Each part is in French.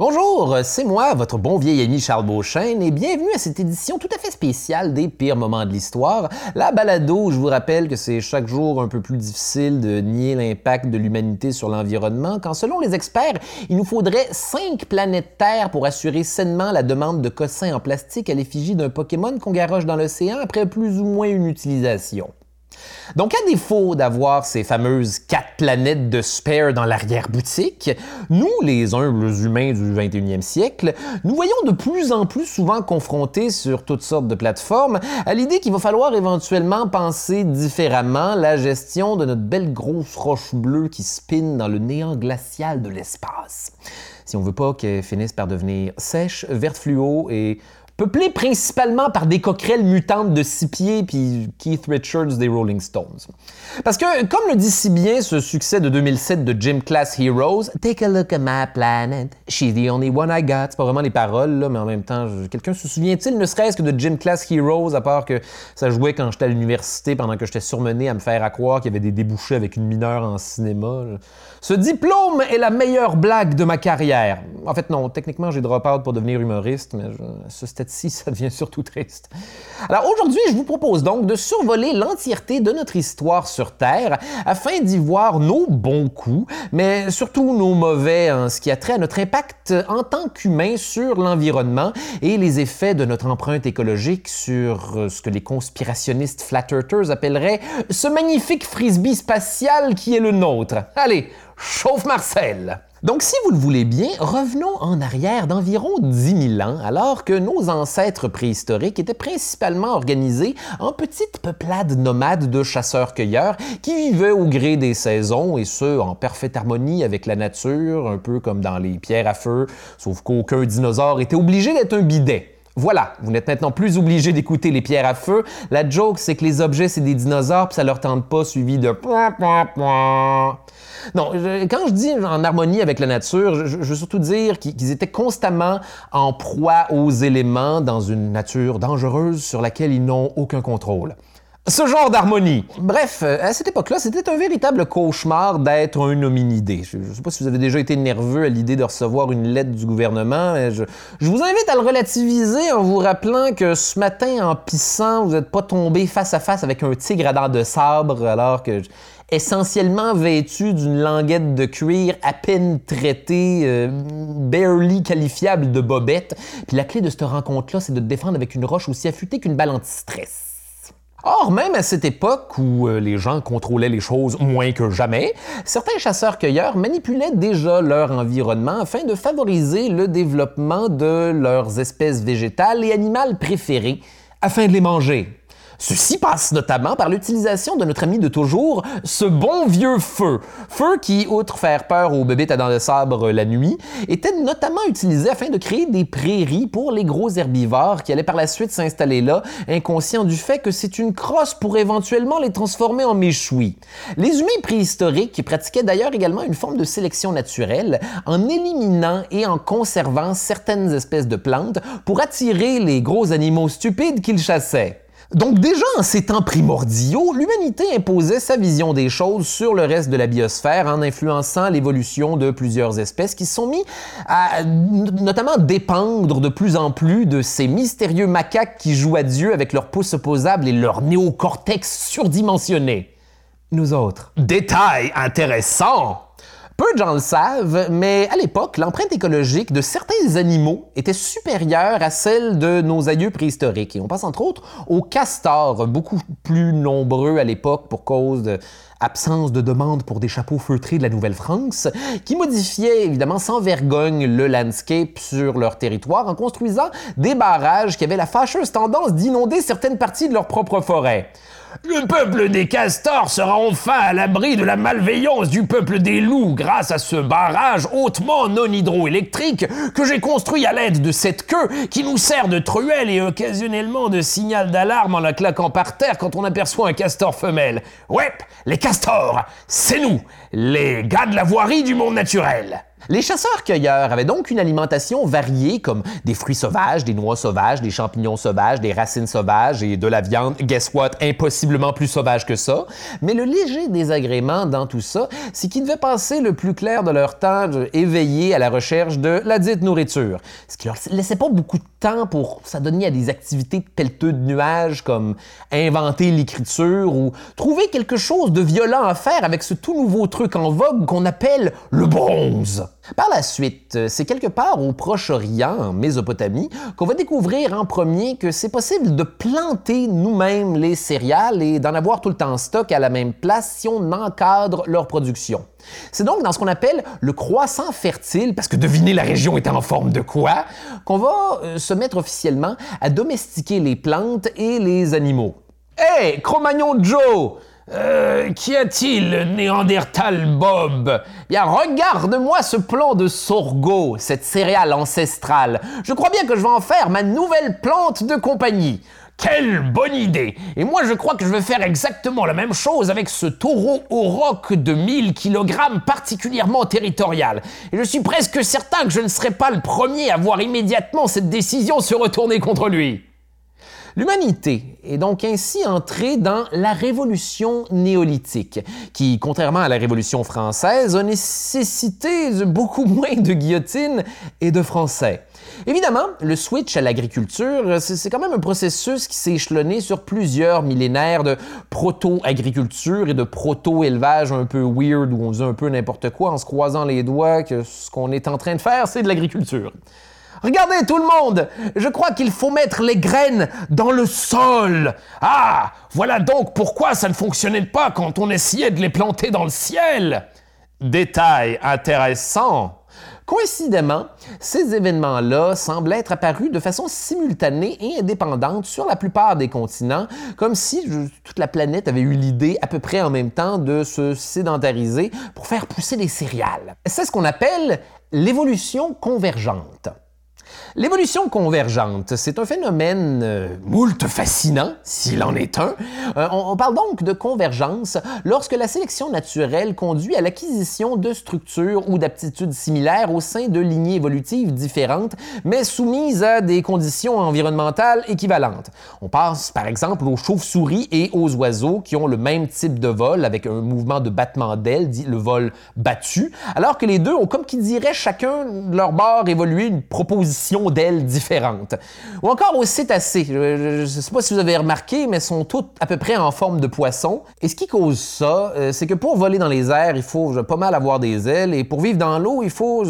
Bonjour, c'est moi, votre bon vieil ami Charles Beauchesne, et bienvenue à cette édition tout à fait spéciale des pires moments de l'histoire. La balado, je vous rappelle que c'est chaque jour un peu plus difficile de nier l'impact de l'humanité sur l'environnement, quand selon les experts, il nous faudrait cinq planètes Terre pour assurer sainement la demande de cossins en plastique à l'effigie d'un Pokémon qu'on garoche dans l'océan après plus ou moins une utilisation. Donc, à défaut d'avoir ces fameuses quatre planètes de spare dans l'arrière-boutique, nous, les humbles humains du 21e siècle, nous voyons de plus en plus souvent confrontés sur toutes sortes de plateformes à l'idée qu'il va falloir éventuellement penser différemment la gestion de notre belle grosse roche bleue qui spinne dans le néant glacial de l'espace. Si on veut pas qu'elle finisse par devenir sèche, verte fluo et peuplé principalement par des coquerelles mutantes de six pieds puis Keith Richards des Rolling Stones. Parce que, comme le dit si bien ce succès de 2007 de Gym Class Heroes, Take a look at my planet, she's the only one I got. C'est pas vraiment les paroles, là, mais en même temps, quelqu'un se souvient-il ne serait-ce que de Gym Class Heroes, à part que ça jouait quand j'étais à l'université pendant que j'étais surmené à me faire à croire qu'il y avait des débouchés avec une mineure en cinéma. Ce diplôme est la meilleure blague de ma carrière. En fait, non, techniquement, j'ai drop out pour devenir humoriste, mais ce stade-ci, ça devient surtout triste. Alors aujourd'hui, je vous propose donc de survoler l'entièreté de notre histoire sur Terre afin d'y voir nos bons coups, mais surtout nos mauvais en ce qui a trait à notre impact en tant qu'humain sur l'environnement et les effets de notre empreinte écologique sur ce que les conspirationnistes flat earthers appelleraient ce magnifique frisbee spatial qui est le nôtre. Allez, chauffe Marcel! Donc, si vous le voulez bien, revenons en arrière d'environ 10 000 ans, alors que nos ancêtres préhistoriques étaient principalement organisés en petites peuplades nomades de chasseurs-cueilleurs qui vivaient au gré des saisons et ce, en parfaite harmonie avec la nature, un peu comme dans les pierres à feu, sauf qu'aucun dinosaure était obligé d'être un bidet. Voilà, vous n'êtes maintenant plus obligé d'écouter les pierres à feu. La joke, c'est que les objets, c'est des dinosaures, puis ça leur tente pas suivi de non, quand je dis en harmonie avec la nature, je, veux surtout dire qu'ils étaient constamment en proie aux éléments dans une nature dangereuse sur laquelle ils n'ont aucun contrôle. Ce genre d'harmonie. Bref, euh, à cette époque-là, c'était un véritable cauchemar d'être un hominidé. Je ne sais pas si vous avez déjà été nerveux à l'idée de recevoir une lettre du gouvernement. Mais je, je, vous invite à le relativiser en vous rappelant que ce matin, en pissant, vous n'êtes pas tombé face à face avec un tigre à dents de sabre alors que essentiellement vêtu d'une languette de cuir à peine traitée, euh, barely qualifiable de bobette. Puis la clé de cette rencontre-là, c'est de te défendre avec une roche aussi affûtée qu'une balle anti-stress. Or, même à cette époque où euh, les gens contrôlaient les choses moins que jamais, certains chasseurs-cueilleurs manipulaient déjà leur environnement afin de favoriser le développement de leurs espèces végétales et animales préférées, afin de les manger. Ceci passe notamment par l'utilisation de notre ami de toujours, ce bon vieux feu. Feu qui, outre faire peur aux bébés à dents de sabre la nuit, était notamment utilisé afin de créer des prairies pour les gros herbivores qui allaient par la suite s'installer là, inconscients du fait que c'est une crosse pour éventuellement les transformer en méchouis. Les humains préhistoriques pratiquaient d'ailleurs également une forme de sélection naturelle en éliminant et en conservant certaines espèces de plantes pour attirer les gros animaux stupides qu'ils chassaient. Donc déjà en ces temps primordiaux, l'humanité imposait sa vision des choses sur le reste de la biosphère en influençant l'évolution de plusieurs espèces qui se sont mis à notamment dépendre de plus en plus de ces mystérieux macaques qui jouent à Dieu avec leurs pouces opposables et leur néocortex surdimensionné. Nous autres. Détail intéressant! Peu de gens le savent, mais à l'époque, l'empreinte écologique de certains animaux était supérieure à celle de nos aïeux préhistoriques. Et on pense entre autres aux castors, beaucoup plus nombreux à l'époque pour cause de absence de demande pour des chapeaux feutrés de la Nouvelle-France, qui modifiaient évidemment sans vergogne le landscape sur leur territoire en construisant des barrages qui avaient la fâcheuse tendance d'inonder certaines parties de leur propre forêt. Le peuple des castors sera enfin à l'abri de la malveillance du peuple des loups grâce à ce barrage hautement non hydroélectrique que j'ai construit à l'aide de cette queue qui nous sert de truelle et occasionnellement de signal d'alarme en la claquant par terre quand on aperçoit un castor femelle. Ouais, les castors, c'est nous, les gars de la voirie du monde naturel. Les chasseurs-cueilleurs avaient donc une alimentation variée comme des fruits sauvages, des noix sauvages, des champignons sauvages, des racines sauvages et de la viande, guess what, impossiblement plus sauvage que ça. Mais le léger désagrément dans tout ça, c'est qu'ils devaient passer le plus clair de leur temps éveillés à la recherche de la dite nourriture, ce qui leur laissait pas beaucoup de temps pour s'adonner à des activités pelleteuses de nuages comme inventer l'écriture ou trouver quelque chose de violent à faire avec ce tout nouveau truc en vogue qu'on appelle le bronze. Par la suite, euh, c'est quelque part au Proche-Orient, en Mésopotamie, qu'on va découvrir en premier que c'est possible de planter nous-mêmes les céréales et d'en avoir tout le temps stock à la même place si on encadre leur production. C'est donc dans ce qu'on appelle le croissant fertile, parce que devinez la région est en forme de quoi, qu'on va euh, se mettre officiellement à domestiquer les plantes et les animaux. Hé, Cro-Magnon Joe! Euh, qu'y a-t-il, Néandertal Bob? Bien, regarde-moi ce plan de sorgho, cette céréale ancestrale. Je crois bien que je vais en faire ma nouvelle plante de compagnie. Quelle bonne idée Et moi, je crois que je vais faire exactement la même chose avec ce taureau au roc de 1000 kg particulièrement territorial. Et je suis presque certain que je ne serai pas le premier à voir immédiatement cette décision se retourner contre lui. L'humanité est donc ainsi entrée dans la révolution néolithique, qui, contrairement à la révolution française, a nécessité beaucoup moins de guillotine et de français. Évidemment, le switch à l'agriculture, c'est quand même un processus qui s'est échelonné sur plusieurs millénaires de proto-agriculture et de proto-élevage un peu weird où on faisait un peu n'importe quoi en se croisant les doigts que ce qu'on est en train de faire, c'est de l'agriculture. Regardez tout le monde, je crois qu'il faut mettre les graines dans le sol. Ah, voilà donc pourquoi ça ne fonctionnait pas quand on essayait de les planter dans le ciel. Détail intéressant. Coïncidemment, ces événements-là semblent être apparus de façon simultanée et indépendante sur la plupart des continents, comme si toute la planète avait eu l'idée à peu près en même temps de se sédentariser pour faire pousser des céréales. C'est ce qu'on appelle l'évolution convergente. L'évolution convergente, c'est un phénomène euh, moult fascinant, s'il en est un. Euh, on, parle donc de convergence lorsque la sélection naturelle conduit à l'acquisition de structures ou d'aptitudes similaires au sein de lignées évolutives différentes, mais soumises à des conditions environnementales équivalentes. On passe par exemple aux chauves-souris et aux oiseaux qui ont le même type de vol avec un mouvement de battement d'ailes, dit le vol battu, alors que les deux ont comme qui dirait chacun de leur bord évolué une proposition d'ailes différentes. Ou encore aux cétacés. Je ne sais pas si vous avez remarqué, mais sont toutes à peu près en forme de poisson. Et ce qui cause ça, euh, c'est que pour voler dans les airs, il faut pas mal avoir des ailes. Et pour vivre dans l'eau, il faut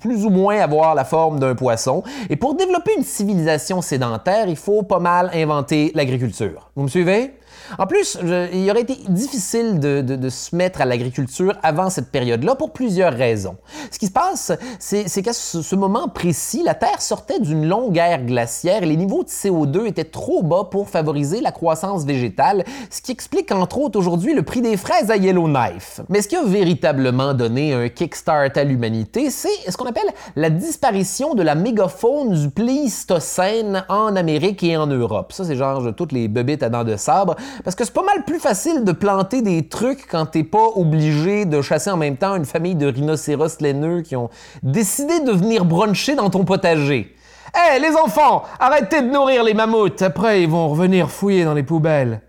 plus ou moins avoir la forme d'un poisson. Et pour développer une civilisation sédentaire, il faut pas mal inventer l'agriculture. Vous me suivez? En plus, il aurait été difficile de, se mettre à l'agriculture avant cette période-là pour plusieurs raisons. Ce qui se passe, c'est qu'à ce, moment précis, la Terre sortait d'une longue ère glaciaire et les niveaux de CO2 étaient trop bas pour favoriser la croissance végétale, ce qui explique entre autres aujourd'hui le prix des fraises à Yellowknife. Mais ce qui a véritablement donné un kickstart à l'humanité, c'est ce qu'on appelle la disparition de la mégafaune du Pléistocène en Amérique et en Europe. Ça, c'est genre toutes les bebites à dents de sabre parce que c'est pas mal plus facile de planter des trucs quand t'es pas obligé de chasser en même temps une famille de rhinocéros laineux qui ont décidé de venir bruncher dans ton potager. Hé, les enfants, arrêtez de nourrir les mammouths, après ils vont revenir fouiller dans les poubelles.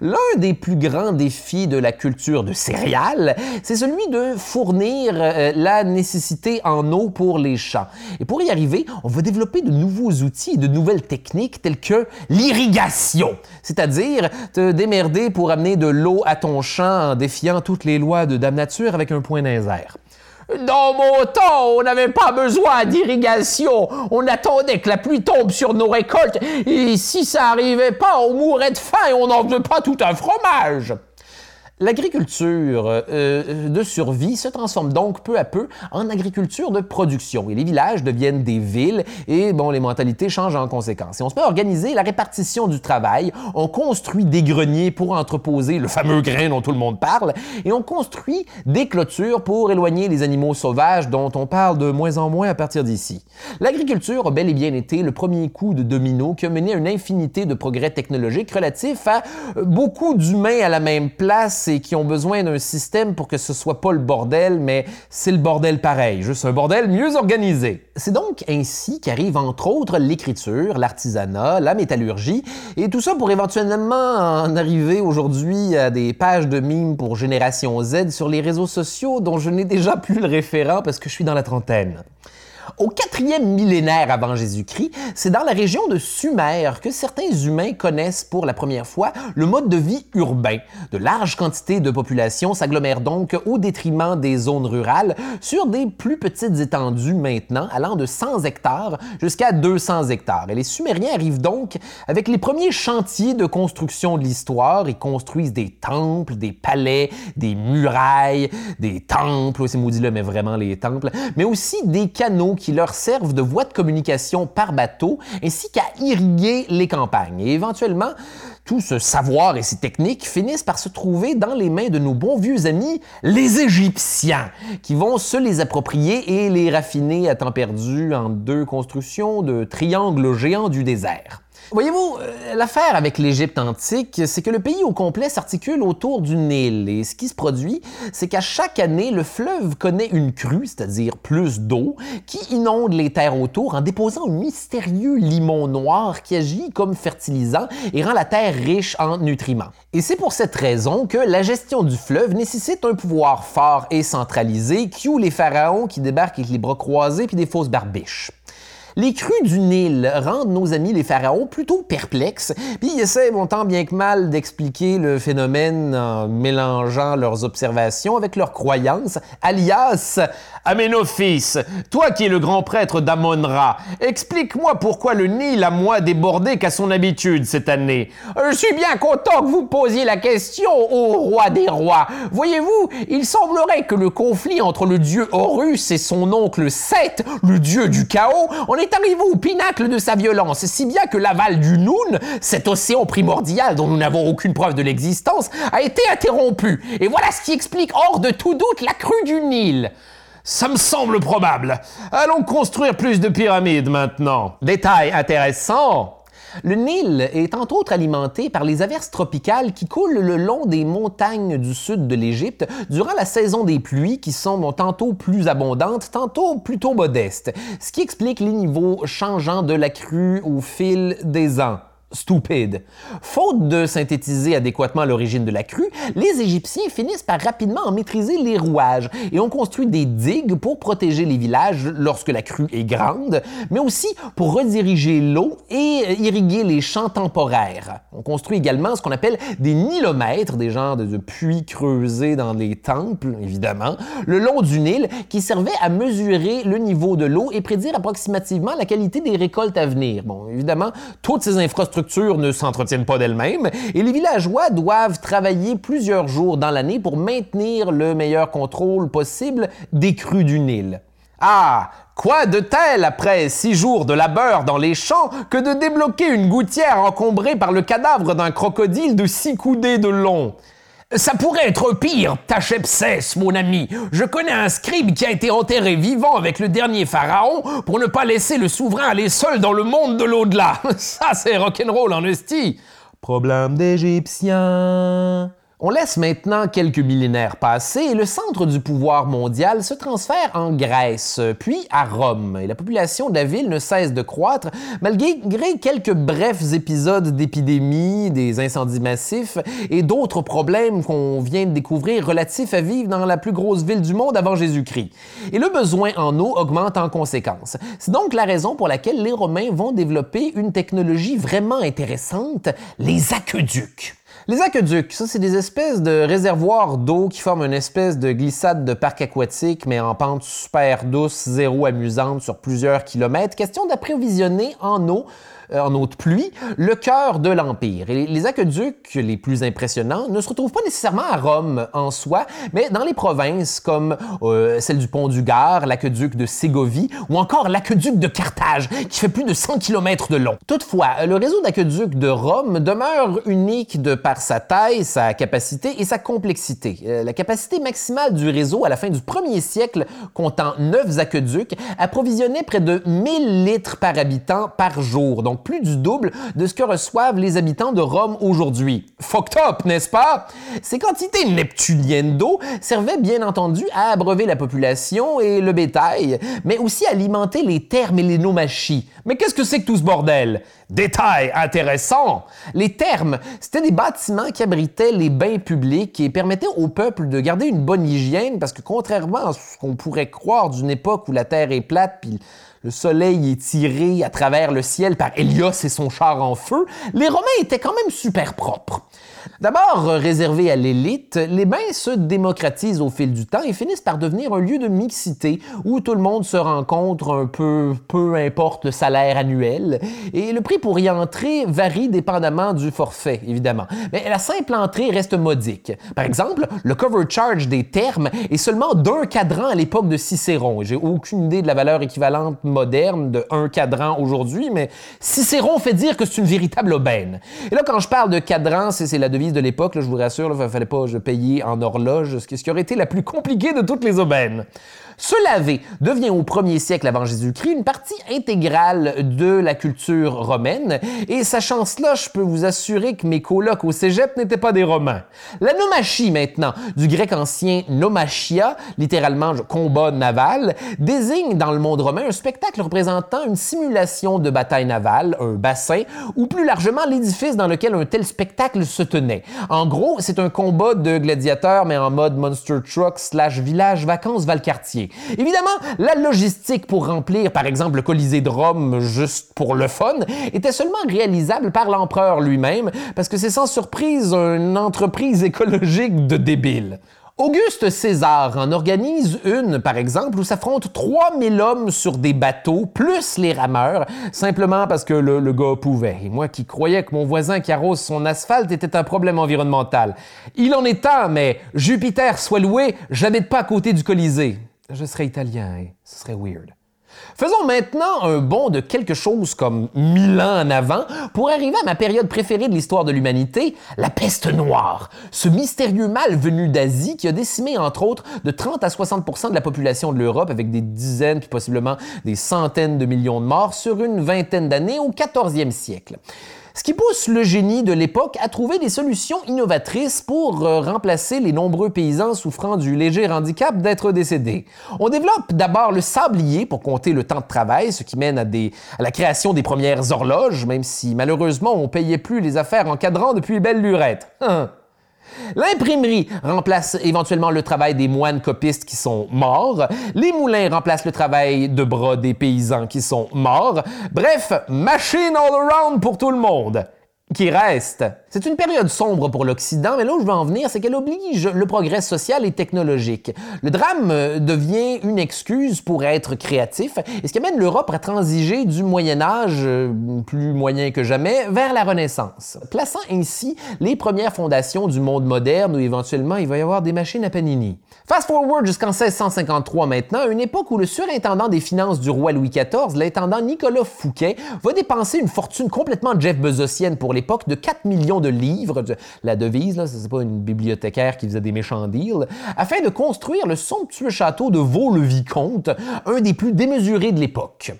L'un des plus grands défis de la culture de céréales, c'est celui de fournir euh, la nécessité en eau pour les champs. Et pour y arriver, on va développer de nouveaux outils et de nouvelles techniques telles que l'irrigation, c'est-à-dire te démerder pour amener de l'eau à ton champ en défiant toutes les lois de Dame Nature avec un point dans dans mon temps, on n'avait pas besoin d'irrigation. On attendait que la pluie tombe sur nos récoltes et si ça arrivait pas, on mourrait de faim et on n'en faisait pas tout un fromage. L'agriculture euh, de survie se transforme donc peu à peu en agriculture de production et les villages deviennent des villes et bon, les mentalités changent en conséquence. Et on se met à organiser la répartition du travail, on construit des greniers pour entreposer le fameux grain dont tout le monde parle et on construit des clôtures pour éloigner les animaux sauvages dont on parle de moins en moins à partir d'ici. L'agriculture a bel et bien été le premier coup de domino qui a mené à une infinité de progrès technologiques relatifs à beaucoup d'humains à la même place stress et qui ont besoin d'un système pour que ce soit pas le bordel, mais c'est le bordel pareil, juste un bordel mieux organisé. C'est donc ainsi qu'arrive entre autres l'écriture, l'artisanat, la métallurgie, et tout ça pour éventuellement en arriver aujourd'hui à des pages de mimes pour Génération Z sur les réseaux sociaux dont je n'ai déjà plus le référent parce que je suis dans la trentaine. Au quatrième millénaire avant Jésus-Christ, c'est dans la région de Sumer que certains humains connaissent pour la première fois le mode de vie urbain. De larges quantités de population s'agglomèrent donc au détriment des zones rurales sur des plus petites étendues maintenant, allant de 100 hectares jusqu'à 200 hectares. Et les Sumériens arrivent donc avec les premiers chantiers de construction de l'histoire. Ils construisent des temples, des palais, des murailles, des temples, c'est maudit là, mais vraiment les temples, mais aussi des canaux qui leur servent de voie de communication par bateau, ainsi qu'à irriguer les campagnes. Et éventuellement, tout ce savoir et ces techniques finissent par se trouver dans les mains de nos bons vieux amis, les Égyptiens, qui vont se les approprier et les raffiner à temps perdu en deux constructions de triangles géants du désert. Voyez-vous, euh, l'affaire avec l'Égypte antique, c'est que le pays au complet s'articule autour du Nil. Et ce qui se produit, c'est qu'à chaque année, le fleuve connaît une crue, c'est-à-dire plus d'eau, qui inonde les terres autour en déposant un mystérieux limon noir qui agit comme fertilisant et rend la terre riche en nutriments. Et c'est pour cette raison que la gestion du fleuve nécessite un pouvoir fort et centralisé, qui les pharaons qui débarquent avec les bras croisés puis des fausses barbiches. Les crues du Nil rendent nos amis les pharaons plutôt perplexes, puis ils essaient bon tant bien que mal d'expliquer le phénomène en mélangeant leurs observations avec leurs croyances, alias Aménophis, toi qui es le grand prêtre d'Amon-Ra, explique-moi pourquoi le Nil a moins débordé qu'à son habitude cette année. Je suis bien content que vous posiez la question, ô roi des rois. Voyez-vous, il semblerait que le conflit entre le dieu Horus et son oncle Seth, le dieu du chaos, en est arrivé au pinacle de sa violence, si bien que l'aval du Noun, cet océan primordial dont nous n'avons aucune preuve de l'existence, a été interrompu. Et voilà ce qui explique hors de tout doute la crue du Nil. Ça me semble probable. Allons construire plus de pyramides maintenant. Détail intéressant. Le Nil est entre autres alimenté par les averses tropicales qui coulent le long des montagnes du sud de l'Égypte durant la saison des pluies qui sont tantôt plus abondantes, tantôt plutôt modestes, ce qui explique les niveaux changeants de la crue au fil des ans stupide. Faute de synthétiser adéquatement l'origine de la crue, les Égyptiens finissent par rapidement en maîtriser les rouages et ont construit des digues pour protéger les villages lorsque la crue est grande, mais aussi pour rediriger l'eau et irriguer les champs temporaires. On construit également ce qu'on appelle des nilomètres, des genres de puits creusés dans les temples, évidemment, le long du Nil, qui servaient à mesurer le niveau de l'eau et prédire approximativement la qualité des récoltes à venir. Bon, évidemment, toutes ces infrastructures ne s'entretiennent pas d'elles-mêmes et les villageois doivent travailler plusieurs jours dans l'année pour maintenir le meilleur contrôle possible des crues du Nil. Ah, quoi de tel après six jours de labeur dans les champs que de débloquer une gouttière encombrée par le cadavre d'un crocodile de six coudées de long? Ça pourrait être pire, Tachepsès, mon ami. Je connais un scribe qui a été enterré vivant avec le dernier pharaon pour ne pas laisser le souverain aller seul dans le monde de l'au-delà. Ça, c'est rock'n'roll en esti. Problème d'Égyptien. On laisse maintenant quelques millénaires passer et le centre du pouvoir mondial se transfère en Grèce, puis à Rome. Et la population de la ville ne cesse de croître malgré quelques brefs épisodes d'épidémie, des incendies massifs et d'autres problèmes qu'on vient de découvrir relatifs à vivre dans la plus grosse ville du monde avant Jésus-Christ. Et le besoin en eau augmente en conséquence. C'est donc la raison pour laquelle les Romains vont développer une technologie vraiment intéressante, les aqueducs. Les aqueducs, ça, c'est des espèces de réservoirs d'eau qui forment une espèce de glissade de parc aquatique, mais en pente super douce, zéro amusante sur plusieurs kilomètres. Question d'approvisionner en eau en eau de pluie, le cœur de l'Empire. Les aqueducs les plus impressionnants ne se retrouvent pas nécessairement à Rome en soi, mais dans les provinces comme euh, celle du Pont du Gard, l'aqueduc de Ségovie ou encore l'aqueduc de Carthage, qui fait plus de 100 km de long. Toutefois, le réseau d'aqueducs de Rome demeure unique de par sa taille, sa capacité et sa complexité. Euh, la capacité maximale du réseau à la fin du premier siècle, comptant neuf aqueducs, approvisionnait près de 1000 litres par habitant par jour, donc plus du double de ce que reçoivent les habitants de Rome aujourd'hui. Fucked up, n'est-ce pas? Ces quantités neptuniennes d'eau servaient bien entendu à abreuver la population et le bétail, mais aussi à alimenter les termes et les nomachis. Mais qu'est-ce que c'est que tout ce bordel? Détail intéressant! Les thermes, c'était des bâtiments qui abritaient les bains publics et permettaient au peuple de garder une bonne hygiène parce que contrairement à ce qu'on pourrait croire d'une époque où la Terre est plate puis le soleil est tiré à travers le ciel par Hélios et son char en feu, les Romains étaient quand même super propres. D'abord réservés à l'élite, les bains se démocratisent au fil du temps et finissent par devenir un lieu de mixité où tout le monde se rencontre un peu, peu importe le salaire annuel. Et le prix pour y entrer varie dépendamment du forfait, évidemment. Mais la simple entrée reste modique. Par exemple, le cover charge des termes est seulement d'un cadran à l'époque de Cicéron. J'ai aucune idée de la valeur équivalente moderne de un cadran aujourd'hui, mais Cicéron fait dire que c'est une véritable aubaine. Et là, quand je parle de cadran, c'est la de l'époque, je vous rassure, il ne fallait pas payer en horloge, ce qui aurait été la plus compliquée de toutes les aubaines. Se laver devient au premier siècle avant Jésus-Christ une partie intégrale de la culture romaine, et sachant cela, je peux vous assurer que mes colocs au cégep n'étaient pas des Romains. La nomachie maintenant, du grec ancien nomachia, littéralement combat naval, désigne dans le monde romain un spectacle représentant une simulation de bataille navale, un bassin, ou plus largement l'édifice dans lequel un tel spectacle se tenait. En gros, c'est un combat de gladiateurs, mais en mode Monster Truck slash village vacances Valcartier. Évidemment, la logistique pour remplir, par exemple, le Colisée de Rome juste pour le fun était seulement réalisable par l'empereur lui-même, parce que c'est sans surprise une entreprise écologique de débiles. Auguste César en organise une, par exemple, où s'affrontent 3000 hommes sur des bateaux, plus les rameurs, simplement parce que le, le, gars pouvait. Et moi qui croyais que mon voisin qui arrose son asphalte était un problème environnemental. Il en est un, mais Jupiter soit loué, j'habite pas à côté du Colisée je serais italien et ce serait weird. Faisons maintenant un bond de quelque chose comme mille ans en avant pour arriver à ma période préférée de l'histoire de l'humanité, la peste noire. Ce mystérieux mal venu d'Asie qui a décimé entre autres de 30 à 60% de la population de l'Europe avec des dizaines puis possiblement des centaines de millions de morts sur une vingtaine d'années au 14e siècle ce qui pousse le génie de l'époque à trouver des solutions innovatrices pour euh, remplacer les nombreux paysans souffrant du léger handicap d'être décédés. On développe d'abord le sablier pour compter le temps de travail, ce qui mène à, la création des premières horloges, même si malheureusement on payait plus les affaires en cadran depuis belle lurette. L'imprimerie remplace éventuellement le travail des moines copistes qui sont morts. Les moulins remplacent le travail de bras des paysans qui sont morts. Bref, machine all around pour tout le monde qui reste. C'est une période sombre pour l'Occident, mais là où je veux en venir, c'est qu'elle oblige le progrès social et technologique. Le drame euh, devient une excuse pour être créatif, et ce qui amène l'Europe à transiger du Moyen Âge, euh, plus moyen que jamais, vers la Renaissance, plaçant ainsi les premières fondations du monde moderne où éventuellement il va y avoir des machines à panini. Fast forward jusqu'en 1653 maintenant, une époque où le surintendant des finances du roi Louis XIV, l'intendant Nicolas Fouquet, va dépenser une fortune complètement Jeff Bezosienne pour l'époque de 4 millions de livres, la devise, là, c'est pas une bibliothécaire qui faisait des méchants deals, afin de construire le somptueux château de Vaux-le-Vicomte, un des plus démesurés de l'époque.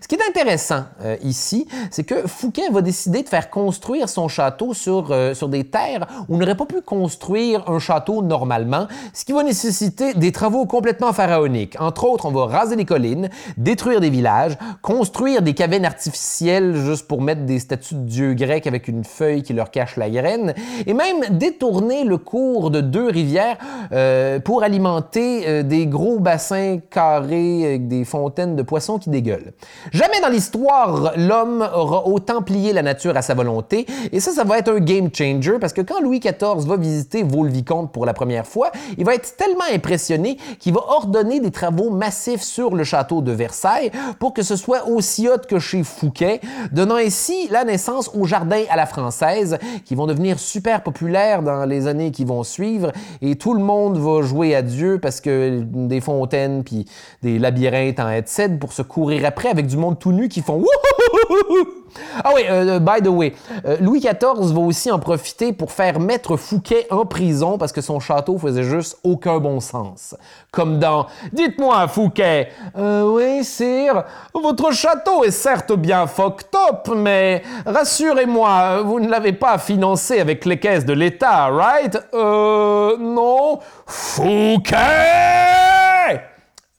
Ce qui est intéressant euh, ici, c'est que Fouquet va décider de faire construire son château sur, euh, sur des terres où on n'aurait pas pu construire un château normalement, ce qui va nécessiter des travaux complètement pharaoniques. Entre autres, on va raser les collines, détruire des villages, construire des cavernes artificielles juste pour mettre des statues de dieux grecs avec une feuille qui leur cache la graine, et même détourner le cours de deux rivières euh, pour alimenter des gros bassins carrés avec des fontaines de poissons qui dégueulent. Jamais dans l'histoire, l'homme aura autant plié la nature à sa volonté, et ça, ça va être un game changer, parce que quand Louis XIV va visiter Vaux-le-Vicomte pour la première fois, il va être tellement impressionné qu'il va ordonner des travaux massifs sur le château de Versailles pour que ce soit aussi haute que chez Fouquet, donnant ainsi la naissance aux jardins à la française, qui vont devenir super populaires dans les années qui vont suivre, et tout le monde va jouer à Dieu parce que des fontaines puis des labyrinthes en headset pour se courir après avec du monde tout nu qui font Ah oui, euh, by the way, euh, Louis XIV va aussi en profiter pour faire mettre Fouquet en prison parce que son château faisait juste aucun bon sens. Comme dans Dites-moi, Fouquet, euh, oui, sire, votre château est certes bien fucked up, mais rassurez-moi, vous ne l'avez pas financé avec les caisses de l'État, right? Euh, non. Fouquet!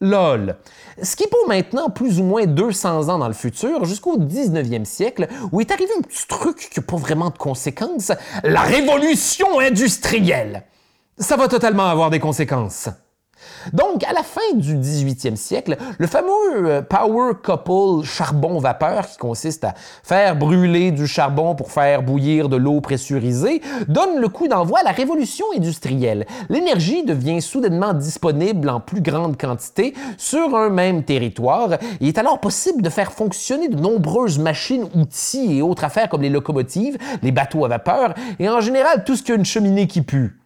LOL. Ce qui pour maintenant plus ou moins 200 ans dans le futur, jusqu'au 19e siècle, où est arrivé un petit truc qui n'a pas vraiment de conséquences, la révolution industrielle. Ça va totalement avoir des conséquences. Donc, à la fin du 18e siècle, le fameux euh, power couple charbon-vapeur, qui consiste à faire brûler du charbon pour faire bouillir de l'eau pressurisée, donne le coup d'envoi à la révolution industrielle. L'énergie devient soudainement disponible en plus grande quantité sur un même territoire. Il est alors possible de faire fonctionner de nombreuses machines, outils et autres affaires comme les locomotives, les bateaux à vapeur et en général tout ce qui a une cheminée qui pue.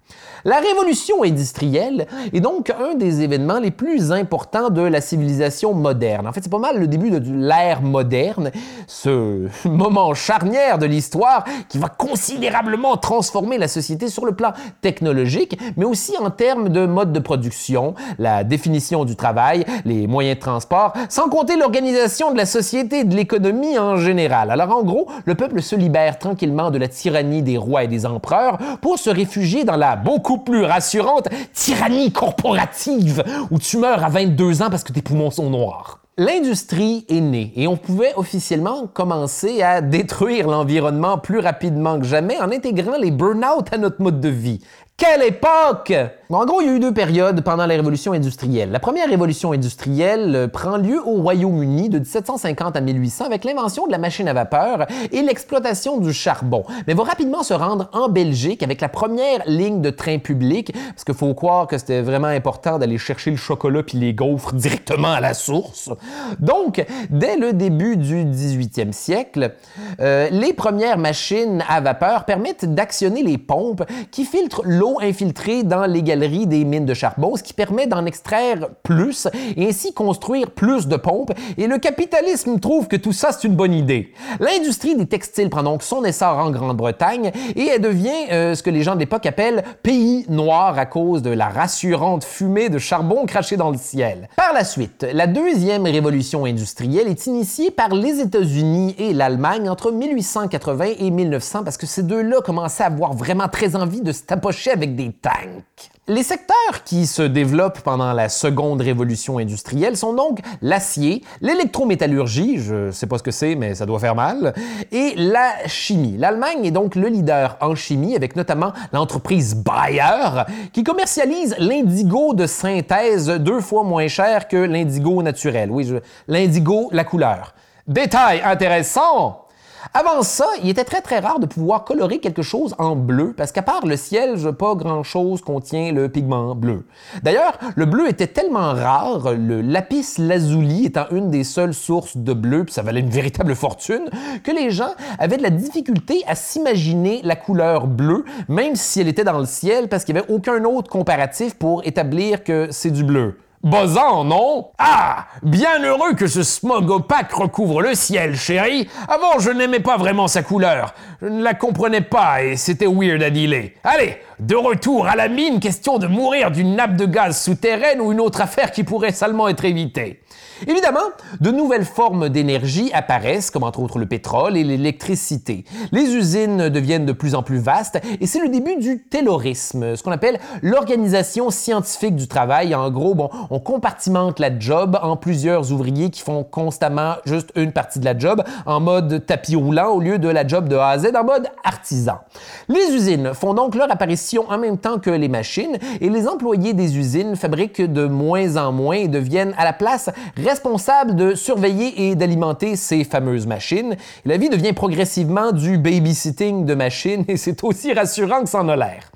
La révolution industrielle est donc un des événements les plus importants de la civilisation moderne. En fait, c'est pas mal le début de l'ère moderne, ce moment charnière de l'histoire qui va considérablement transformer la société sur le plan technologique, mais aussi en termes de mode de production, la définition du travail, les moyens de transport, sans compter l'organisation de la société et de l'économie en général. Alors en gros, le peuple se libère tranquillement de la tyrannie des rois et des empereurs pour se réfugier dans la beaucoup plus rassurante tyrannie corporative où tu meurs à 22 ans parce que tes poumons sont noirs. L'industrie est née et on pouvait officiellement commencer à détruire l'environnement plus rapidement que jamais en intégrant les burn-out à notre mode de vie. Quelle époque! En gros, il y a eu deux périodes pendant la révolution industrielle. La première révolution industrielle euh, prend lieu au Royaume-Uni de 1750 à 1800 avec l'invention de la machine à vapeur et l'exploitation du charbon, mais va rapidement se rendre en Belgique avec la première ligne de train public, parce qu'il faut croire que c'était vraiment important d'aller chercher le chocolat puis les gaufres directement à la source. Donc, dès le début du 18e siècle, euh, les premières machines à vapeur permettent d'actionner les pompes qui filtrent l'eau infiltrée dans les galeries des mines de charbon, ce qui permet d'en extraire plus et ainsi construire plus de pompes. Et le capitalisme trouve que tout ça, c'est une bonne idée. L'industrie des textiles prend donc son essor en Grande-Bretagne et elle devient euh, ce que les gens de l'époque appellent pays noir à cause de la rassurante fumée de charbon crachée dans le ciel. Par la suite, la deuxième révolution industrielle est initiée par les États-Unis et l'Allemagne entre 1880 et 1900 parce que ces deux-là commençaient à avoir vraiment très envie de se tapocher avec des tanks. Les secteurs qui se développent pendant la seconde révolution industrielle sont donc l'acier, l'électrométallurgie, je sais pas ce que c'est, mais ça doit faire mal, et la chimie. L'Allemagne est donc le leader en chimie, avec notamment l'entreprise Bayer, qui commercialise l'indigo de synthèse deux fois moins cher que l'indigo naturel. Oui, l'indigo, la couleur. Détail intéressant, avant ça, il était très très rare de pouvoir colorer quelque chose en bleu parce qu'à part le ciel, pas grand chose contient le pigment bleu. D'ailleurs, le bleu était tellement rare, le lapis lazuli étant une des seules sources de bleu, puis ça valait une véritable fortune, que les gens avaient de la difficulté à s'imaginer la couleur bleue, même si elle était dans le ciel, parce qu'il n'y avait aucun autre comparatif pour établir que c'est du bleu. Bosan, non Ah Bien heureux que ce smog opaque recouvre le ciel, chérie. Avant, je n'aimais pas vraiment sa couleur. Je ne la comprenais pas et c'était weird à dealer. Allez, de retour à la mine, question de mourir d'une nappe de gaz souterraine ou une autre affaire qui pourrait salement être évitée. Évidemment, de nouvelles formes d'énergie apparaissent, comme entre autres le pétrole et l'électricité. Les usines deviennent de plus en plus vastes et c'est le début du taylorisme, ce qu'on appelle l'organisation scientifique du travail. En gros, bon, on compartimente la job en plusieurs ouvriers qui font constamment juste une partie de la job en mode tapis roulant au lieu de la job de A à Z en mode artisan. Les usines font donc leur apparition en même temps que les machines et les employés des usines fabriquent de moins en moins et deviennent à la place responsable de surveiller et d'alimenter ces fameuses machines. la vie devient progressivement du babysitting de machines et c'est aussi rassurant que ça en a l'air.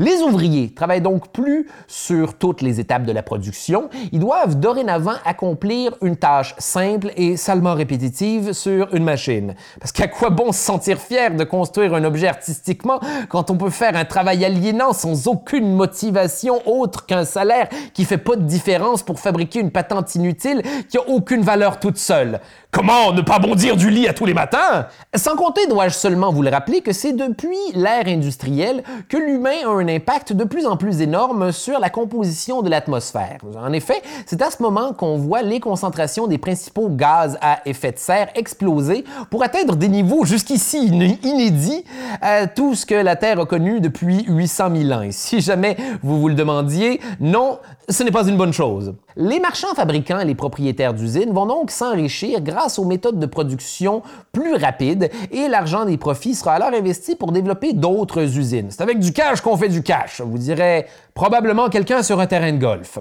Les ouvriers travaillent donc plus sur toutes les étapes de la production. Ils doivent dorénavant accomplir une tâche simple et salement répétitive sur une machine. Parce qu'à quoi bon se sentir fier de construire un objet artistiquement quand on peut faire un travail aliénant sans aucune motivation autre qu'un salaire qui fait pas de différence pour fabriquer une patente inutile qui a aucune valeur toute seule? Comment ne pas bondir du lit à tous les matins? Sans compter, dois-je seulement vous le rappeler, que c'est depuis l'ère industrielle que l'humain a un impact de plus en plus énorme sur la composition de l'atmosphère. En effet, c'est à ce moment qu'on voit les concentrations des principaux gaz à effet de serre exploser pour atteindre des niveaux jusqu'ici inédits à tout ce que la Terre a connu depuis 800 000 ans. Si jamais vous vous le demandiez, non, ce n'est pas une bonne chose. Les marchands fabricants et les propriétaires d'usines vont donc s'enrichir grâce aux méthodes de production plus rapides et l'argent des profits sera alors investi pour développer d'autres usines. C'est avec du cash qu'on fait du cash, vous direz probablement quelqu'un sur un terrain de golf.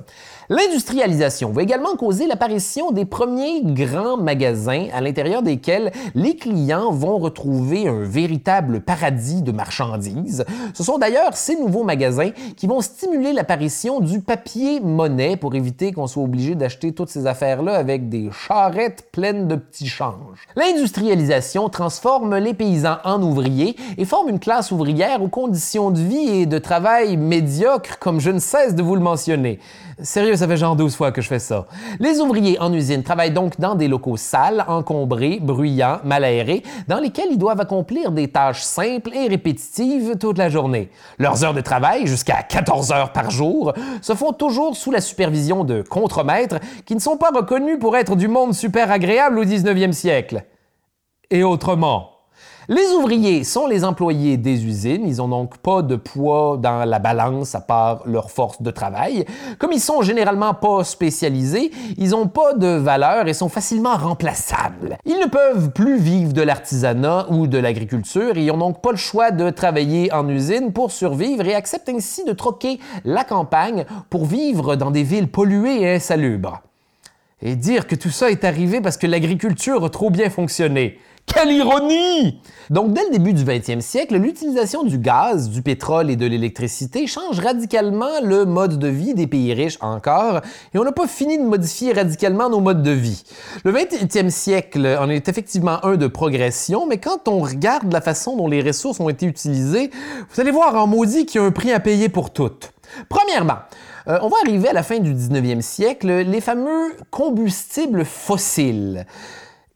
L'industrialisation va également causer l'apparition des premiers grands magasins à l'intérieur desquels les clients vont retrouver un véritable paradis de marchandises. Ce sont d'ailleurs ces nouveaux magasins qui vont stimuler l'apparition du papier monnaie pour éviter qu'on soit obligé d'acheter toutes ces affaires-là avec des charrettes pleines de petits changes. L'industrialisation transforme les paysans en ouvriers et forme une classe ouvrière aux conditions de vie et de travail médiocres comme je ne cesse de vous le mentionner. Sérieux, ça fait genre 12 fois que je fais ça. Les ouvriers en usine travaillent donc dans des locaux sales, encombrés, bruyants, mal aérés, dans lesquels ils doivent accomplir des tâches simples et répétitives toute la journée. Leurs heures de travail, jusqu'à 14 heures par jour, se font toujours sous la supervision de contremaîtres qui ne sont pas reconnus pour être du monde super agréable au 19e siècle. Et autrement. Les ouvriers sont les employés des usines, ils n'ont donc pas de poids dans la balance à part leur force de travail. Comme ils sont généralement pas spécialisés, ils n'ont pas de valeur et sont facilement remplaçables. Ils ne peuvent plus vivre de l'artisanat ou de l'agriculture et ils n'ont donc pas le choix de travailler en usine pour survivre et acceptent ainsi de troquer la campagne pour vivre dans des villes polluées et insalubres. Et dire que tout ça est arrivé parce que l'agriculture a trop bien fonctionné. Quelle ironie! Donc, dès le début du 20e siècle, l'utilisation du gaz, du pétrole et de l'électricité change radicalement le mode de vie des pays riches encore, et on n'a pas fini de modifier radicalement nos modes de vie. Le 20e siècle en est effectivement un de progression, mais quand on regarde la façon dont les ressources ont été utilisées, vous allez voir en maudit qu'il y a un prix à payer pour toutes. Premièrement, euh, on va arriver à la fin du 19e siècle, les fameux combustibles fossiles.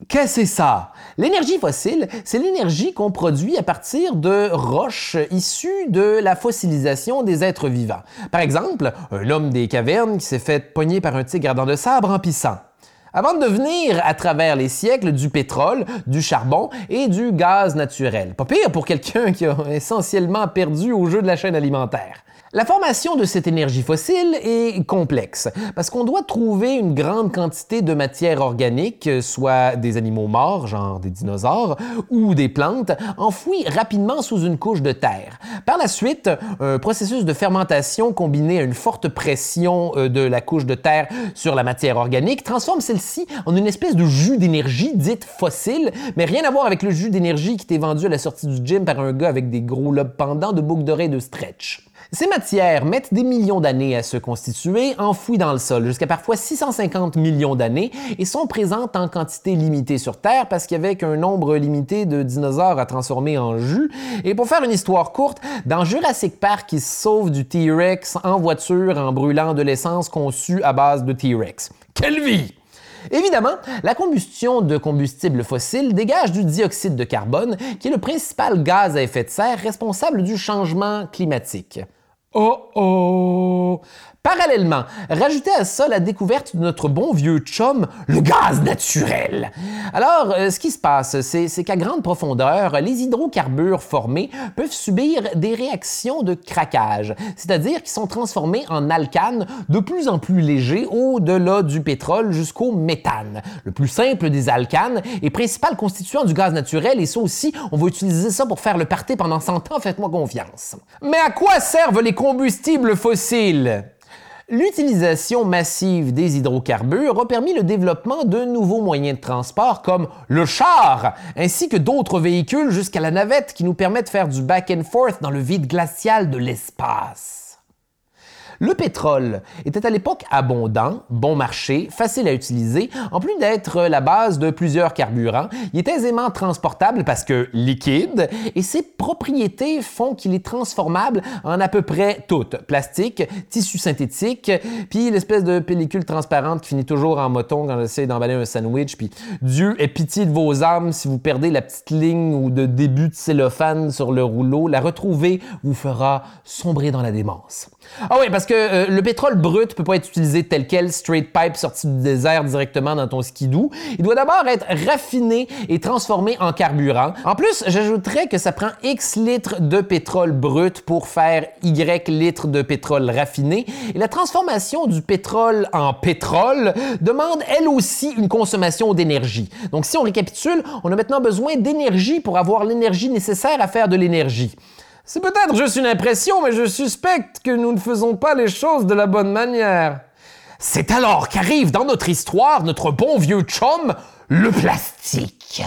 Qu'est-ce que c'est ça? L'énergie fossile, c'est l'énergie qu'on produit à partir de roches issues de la fossilisation des êtres vivants. Par exemple, un homme des cavernes qui s'est fait pogner par un tigre dans de sabre en pissant avant de devenir, à travers les siècles, du pétrole, du charbon et du gaz naturel. Pas pire pour quelqu'un qui a essentiellement perdu au jeu de la chaîne alimentaire. La formation de cette énergie fossile est complexe parce qu'on doit trouver une grande quantité de matière organique, soit des animaux morts, genre des dinosaures, ou des plantes, enfouies rapidement sous une couche de terre. Par la suite, un processus de fermentation combiné à une forte pression euh, de la couche de terre sur la matière organique transforme celle-ci en une espèce de jus d'énergie dite fossile, mais rien à voir avec le jus d'énergie qui était vendu à la sortie du gym par un gars avec des gros lobes pendants de boucles d'oreilles de stretch. Ces matières mettent des millions d'années à se constituer, enfouies dans le sol, jusqu'à parfois 650 millions d'années, et sont présentes en quantité limitée sur Terre parce avait qu'un nombre limité de dinosaures à transformer en jus. Et pour faire une histoire courte, dans Jurassic Park, ils se sauvent du T-Rex en voiture en brûlant de l'essence conçue à base de T-Rex. Quelle vie! Évidemment, la combustion de combustibles fossiles dégage du dioxyde de carbone, qui est le principal gaz à effet de serre responsable du changement climatique. Oh oh Parallèlement, rajoutez à ça la découverte de notre bon vieux chum, le gaz naturel. Alors, euh, ce qui se passe, c'est qu'à grande profondeur, les hydrocarbures formés peuvent subir des réactions de craquage, c'est-à-dire qu'ils sont transformés en alcanes de plus en plus légers au-delà du pétrole jusqu'au méthane. Le plus simple des alcanes et principal constituant du gaz naturel, et ça aussi, on va utiliser ça pour faire le party pendant 100 ans, faites-moi confiance. Mais à quoi servent les combustibles fossiles? L'utilisation massive des hydrocarbures a permis le développement de nouveaux moyens de transport comme le char, ainsi que d'autres véhicules jusqu'à la navette qui nous permet de faire du back and forth dans le vide glacial de l'espace. Le pétrole était à l'époque abondant, bon marché, facile à utiliser. En plus d'être la base de plusieurs carburants, il est aisément transportable parce que liquide et ses propriétés font qu'il est transformable en à peu près tout. Plastique, tissu synthétique, puis l'espèce de pellicule transparente qui finit toujours en moton quand j'essaie d'emballer un sandwich. Puis Dieu ait pitié de vos âmes si vous perdez la petite ligne ou de début de cellophane sur le rouleau. La retrouver vous fera sombrer dans la démence. Ah oui, parce que euh, le pétrole brut peut pas être utilisé tel quel, straight pipe sorti du désert directement dans ton skidoo. Il doit d'abord être raffiné et transformé en carburant. En plus, j'ajouterais que ça prend X litres de pétrole brut pour faire Y litres de pétrole raffiné. Et la transformation du pétrole en pétrole demande elle aussi une consommation d'énergie. Donc si on récapitule, on a maintenant besoin d'énergie pour avoir l'énergie nécessaire à faire de l'énergie. C'est peut-être juste une impression, mais je suspecte que nous ne faisons pas les choses de la bonne manière. C'est alors qu'arrive dans notre histoire notre bon vieux chum, le plastique.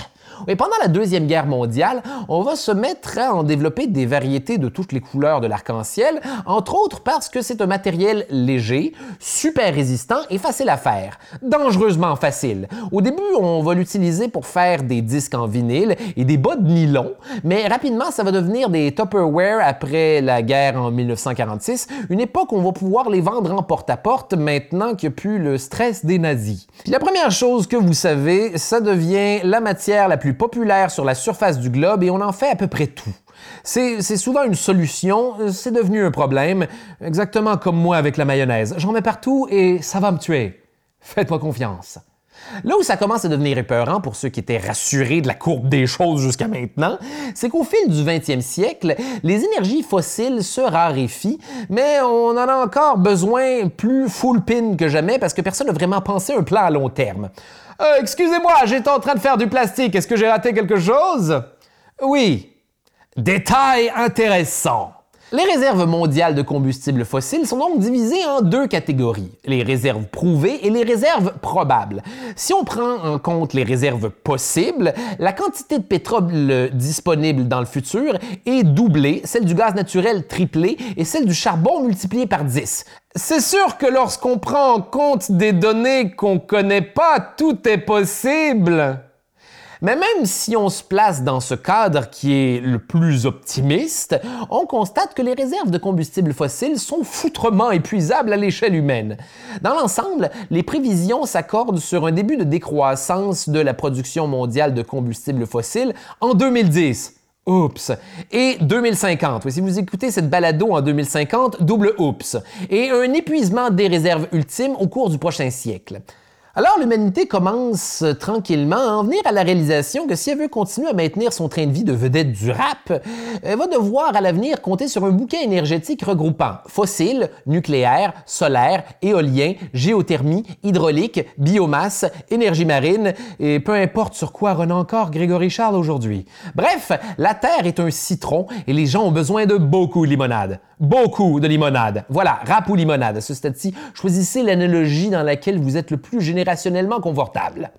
Et pendant la Deuxième Guerre mondiale, on va se mettre à en développer des variétés de toutes les couleurs de l'arc-en-ciel, entre autres parce que c'est un matériel léger, super résistant et facile à faire. Dangereusement facile. Au début, on va l'utiliser pour faire des disques en vinyle et des bas de nylon, mais rapidement, ça va devenir des Tupperware après la guerre en 1946, une époque où on va pouvoir les vendre en porte-à-porte maintenant qu'il n'y a plus le stress des nazis. La première chose que vous savez, ça devient la matière la plus populaire sur la surface du globe et on en fait à peu près tout. C'est souvent une solution, c'est devenu un problème, exactement comme moi avec la mayonnaise. J'en mets partout et ça va me tuer. Faites-moi confiance. Là où ça commence à devenir épeurant pour ceux qui étaient rassurés de la courbe des choses jusqu'à maintenant, c'est qu'au fil du 20e siècle, les énergies fossiles se raréfient, mais on en a encore besoin plus full pin que jamais parce que personne n'a vraiment pensé un plan à long terme. Euh, excusez-moi, j'étais en train de faire du plastique. Est-ce que j'ai raté quelque chose? Oui. Détail intéressant. Les réserves mondiales de combustibles fossiles sont donc divisées en deux catégories, les réserves prouvées et les réserves probables. Si on prend en compte les réserves possibles, la quantité de pétrole disponible dans le futur est doublée, celle du gaz naturel triplée et celle du charbon multipliée par 10. C'est sûr que lorsqu'on prend en compte des données qu'on connaît pas, tout est possible. Mais même si on se place dans ce cadre qui est le plus optimiste, on constate que les réserves de combustibles fossiles sont foutrement épuisables à l'échelle humaine. Dans l'ensemble, les prévisions s'accordent sur un début de décroissance de la production mondiale de combustibles fossiles en 2010. Oups. Et 2050. si vous écoutez cette balado en 2050, double oups. Et un épuisement des réserves ultimes au cours du prochain siècle. Alors l'humanité commence euh, tranquillement à en venir à la réalisation que si elle veut continuer à maintenir son train de vie de vedette du rap, elle va devoir à l'avenir compter sur un bouquet énergétique regroupant fossiles, nucléaire, solaire, éolien, géothermie, hydraulique, biomasse, énergie marine et peu importe sur quoi rend encore Grégory Charles aujourd'hui. Bref, la Terre est un citron et les gens ont besoin de beaucoup de limonade. Beaucoup de limonade. Voilà, rap ou limonade. À ce stade-ci, choisissez l'analogie dans laquelle vous êtes le plus générationnellement confortable.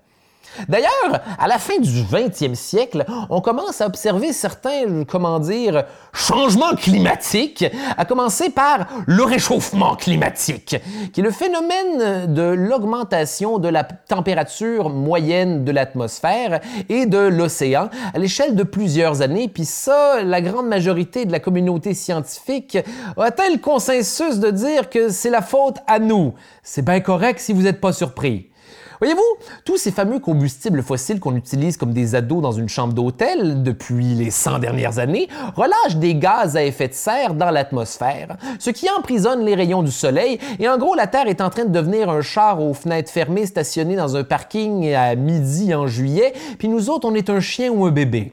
D'ailleurs, à la fin du 20e siècle, on commence à observer certains, comment dire, changements climatiques, à commencer par le réchauffement climatique, qui est le phénomène de l'augmentation de la température moyenne de l'atmosphère et de l'océan à l'échelle de plusieurs années. Puis ça, la grande majorité de la communauté scientifique a atteint le consensus de dire que c'est la faute à nous. C'est bien correct si vous n'êtes pas surpris. Voyez-vous, tous ces fameux combustibles fossiles qu'on utilise comme des ados dans une chambre d'hôtel depuis les 100 dernières années relâchent des gaz à effet de serre dans l'atmosphère, ce qui emprisonne les rayons du soleil et en gros la Terre est en train de devenir un char aux fenêtres fermées stationné dans un parking à midi en juillet, puis nous autres on est un chien ou un bébé.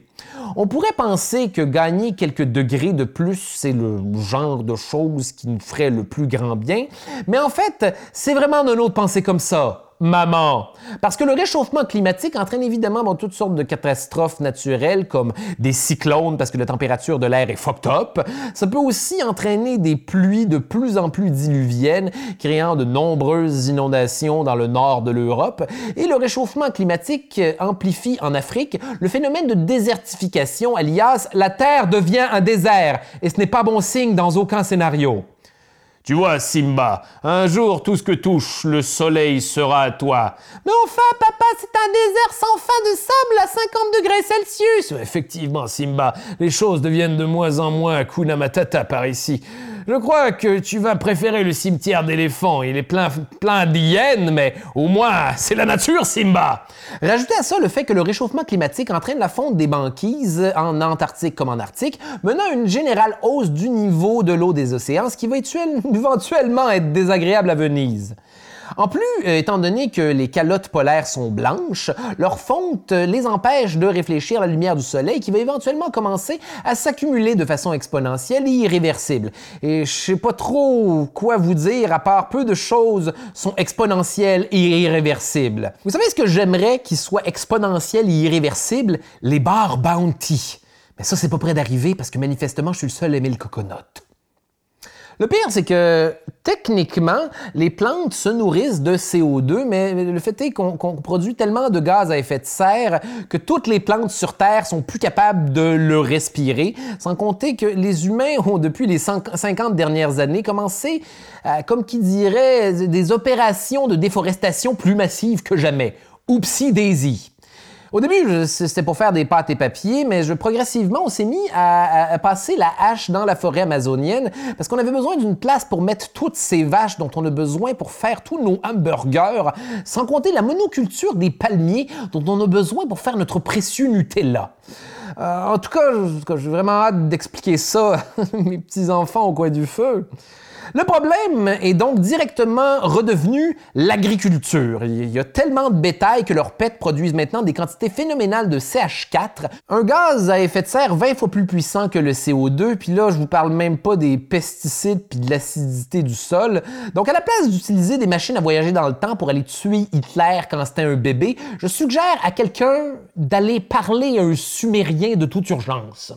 On pourrait penser que gagner quelques degrés de plus, c'est le genre de chose qui nous ferait le plus grand bien, mais en fait, c'est vraiment d'un autre pensée comme ça. Maman. Parce que le réchauffement climatique entraîne évidemment toutes sortes de catastrophes naturelles comme des cyclones parce que la température de l'air est fucked up. Ça peut aussi entraîner des pluies de plus en plus diluviennes, créant de nombreuses inondations dans le nord de l'Europe. Et le réchauffement climatique amplifie en Afrique le phénomène de désertification, alias la Terre devient un désert. Et ce n'est pas bon signe dans aucun scénario. Tu vois, Simba, un jour tout ce que touche le soleil sera à toi. Mais enfin, papa, c'est un désert sans fin de sable à 50 degrés Celsius. Effectivement, Simba, les choses deviennent de moins en moins Kuna Matata par ici. Je crois que tu vas préférer le cimetière d'éléphants. Il est plein, plein d'hyènes, mais au moins, c'est la nature, Simba. Rajoutez à ça le fait que le réchauffement climatique entraîne la fonte des banquises en Antarctique comme en Arctique, menant à une générale hausse du niveau de l'eau des océans, ce qui va éventuellement être désagréable à Venise. En plus, euh, étant donné que les calottes polaires sont blanches, leur fonte les empêche de réfléchir à la lumière du soleil qui va éventuellement commencer à s'accumuler de façon exponentielle et irréversible. Et je sais pas trop quoi vous dire à part peu de choses sont exponentielles et irréversibles. Vous savez ce que j'aimerais qu'il soit exponentiel et irréversible? Les barres Bounty. Mais ça, c'est pas près d'arriver parce que manifestement, je suis le seul à aimer le coconut. Le pire, c'est que techniquement, les plantes se nourrissent de CO2, mais le fait est qu'on produit tellement de gaz à effet de serre que toutes les plantes sur Terre sont plus capables de le respirer, sans compter que les humains ont, depuis les 50 dernières années, commencé, comme qui dirait, des opérations de déforestation plus massives que jamais. Oupsie daisy. Au début, c'était pour faire des pâtes et papiers, mais progressivement, on s'est mis à, passer la hache dans la forêt amazonienne parce qu'on avait besoin d'une place pour mettre toutes ces vaches dont on a besoin pour faire tous nos hamburgers, sans compter la monoculture des palmiers dont on a besoin pour faire notre précieux Nutella. Euh, en tout cas, j'ai vraiment hâte d'expliquer ça mes petits-enfants au coin du feu. Le problème est donc directement redevenu l'agriculture. Il y a tellement de bétail que leurs pets produisent maintenant des quantités phénoménales de CH4, un gaz à effet de serre 20 fois plus puissant que le CO2, puis là, je vous parle même pas des pesticides puis de l'acidité du sol. Donc, à la place d'utiliser des machines à voyager dans le temps pour aller tuer Hitler quand c'était un bébé, je suggère à quelqu'un d'aller parler à un sumérien de toute urgence.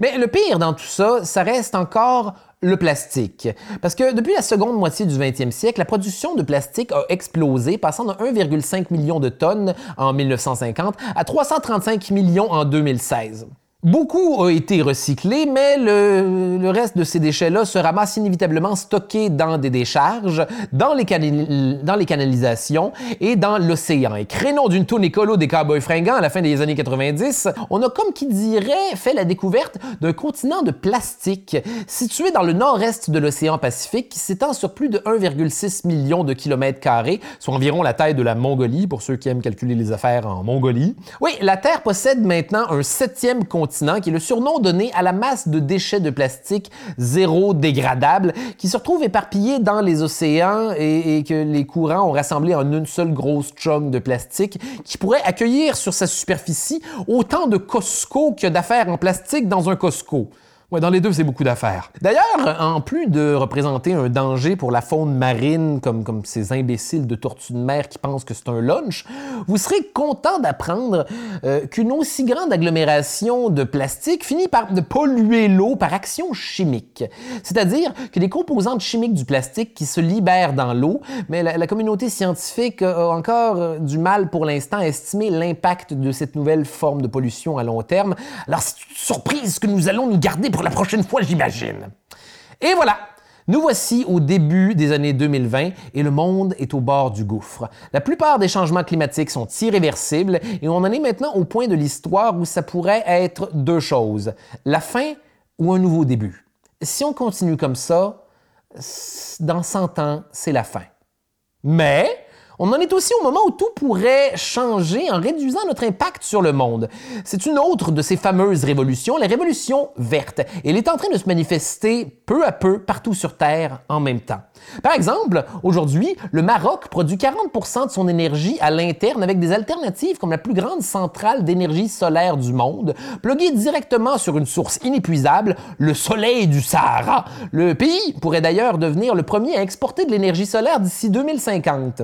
Mais le pire dans tout ça, ça reste encore le plastique. Parce que depuis la seconde moitié du 20e siècle, la production de plastique a explosé, passant de 1,5 million de tonnes en 1950 à 335 millions en 2016. Beaucoup a été recyclé, mais le, reste de ces déchets-là se ramasse inévitablement stockés dans des décharges, dans les, canalisations et dans l'océan. Et crénom d'une tourne écolo des cowboys fringants à la fin des années 90, on a comme qui dirait fait la découverte d'un continent de plastique situé dans le nord-est de l'océan Pacifique qui s'étend sur plus de 1,6 million de kilomètres carrés, soit environ la taille de la Mongolie pour ceux qui aiment calculer les affaires en Mongolie. Oui, la Terre possède maintenant un septième continent qui est le surnom donné à la masse de déchets de plastique zéro dégradable qui se retrouve éparpillés dans les océans et, que les courants ont rassemblé en une seule grosse chunk de plastique qui pourrait accueillir sur sa superficie autant de Costco a d'affaires en plastique dans un Costco. Ouais, dans les deux, c'est beaucoup d'affaires. D'ailleurs, en plus de représenter un danger pour la faune marine, comme, ces imbéciles de tortues de mer qui pensent que c'est un lunch, vous serez content d'apprendre euh, qu'une aussi grande agglomération de plastique finit par polluer l'eau par action chimique. C'est-à-dire que les composantes chimiques du plastique qui se libèrent dans l'eau, mais la, communauté scientifique a encore euh, du mal pour l'instant à estimer l'impact de cette nouvelle forme de pollution à long terme. Alors c'est une surprise que nous allons nous garder pour pour la prochaine fois, j'imagine. Et voilà, nous voici au début des années 2020 et le monde est au bord du gouffre. La plupart des changements climatiques sont irréversibles et on en est maintenant au point de l'histoire où ça pourrait être deux choses, la fin ou un nouveau début. Si on continue comme ça, dans 100 ans, c'est la fin. Mais on en est aussi au moment où tout pourrait changer en réduisant notre impact sur le monde. C'est une autre de ces fameuses révolutions, la révolution verte. Elle est en train de se manifester peu à peu partout sur Terre en même temps. Par exemple, aujourd'hui, le Maroc produit 40% de son énergie à l'interne avec des alternatives comme la plus grande centrale d'énergie solaire du monde, pluguée directement sur une source inépuisable, le soleil du Sahara. Le pays pourrait d'ailleurs devenir le premier à exporter de l'énergie solaire d'ici 2050.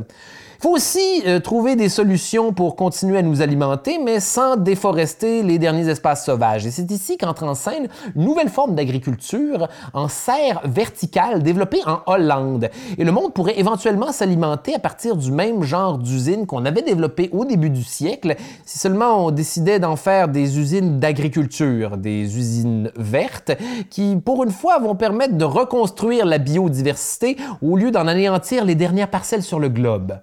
Faut aussi euh, trouver des solutions pour continuer à nous alimenter, mais sans déforester les derniers espaces sauvages. Et c'est ici qu'entre en scène une nouvelle forme d'agriculture en serre verticale développée en Hollande. Et le monde pourrait éventuellement s'alimenter à partir du même genre d'usine qu'on avait développé au début du siècle, si seulement on décidait d'en faire des usines d'agriculture, des usines vertes, qui pour une fois vont permettre de reconstruire la biodiversité au lieu d'en anéantir les dernières parcelles sur le globe.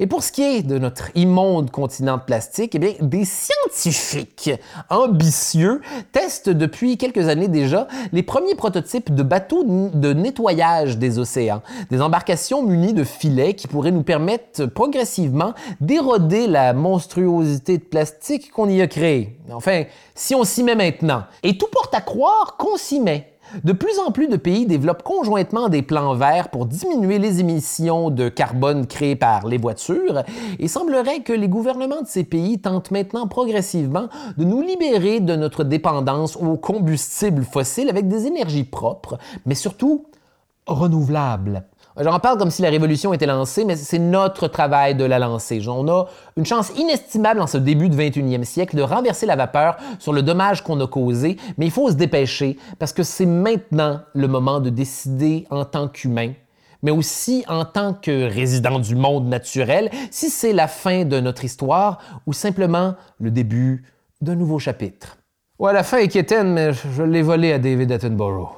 Et pour ce qui est de notre immonde continent de plastique, eh bien, des scientifiques ambitieux testent depuis quelques années déjà les premiers prototypes de bateaux de nettoyage des océans, des embarcations munies de filets qui pourraient nous permettre progressivement d'éroder la monstruosité de plastique qu'on y a créée. Enfin, si on s'y met maintenant. Et tout porte à croire qu'on s'y met. De plus en plus de pays développent conjointement des plans verts pour diminuer les émissions de carbone créées par les voitures et semblerait que les gouvernements de ces pays tentent maintenant progressivement de nous libérer de notre dépendance aux combustibles fossiles avec des énergies propres, mais surtout renouvelables. J'en parle comme si la révolution était lancée, mais c'est notre travail de la lancer. On a une chance inestimable en ce début du 21e siècle de renverser la vapeur sur le dommage qu'on a causé, mais il faut se dépêcher parce que c'est maintenant le moment de décider en tant qu'humain mais aussi en tant que résident du monde naturel, si c'est la fin de notre histoire ou simplement le début d'un nouveau chapitre. Ouais, la fin est quétaine, mais je l'ai volé à David Attenborough.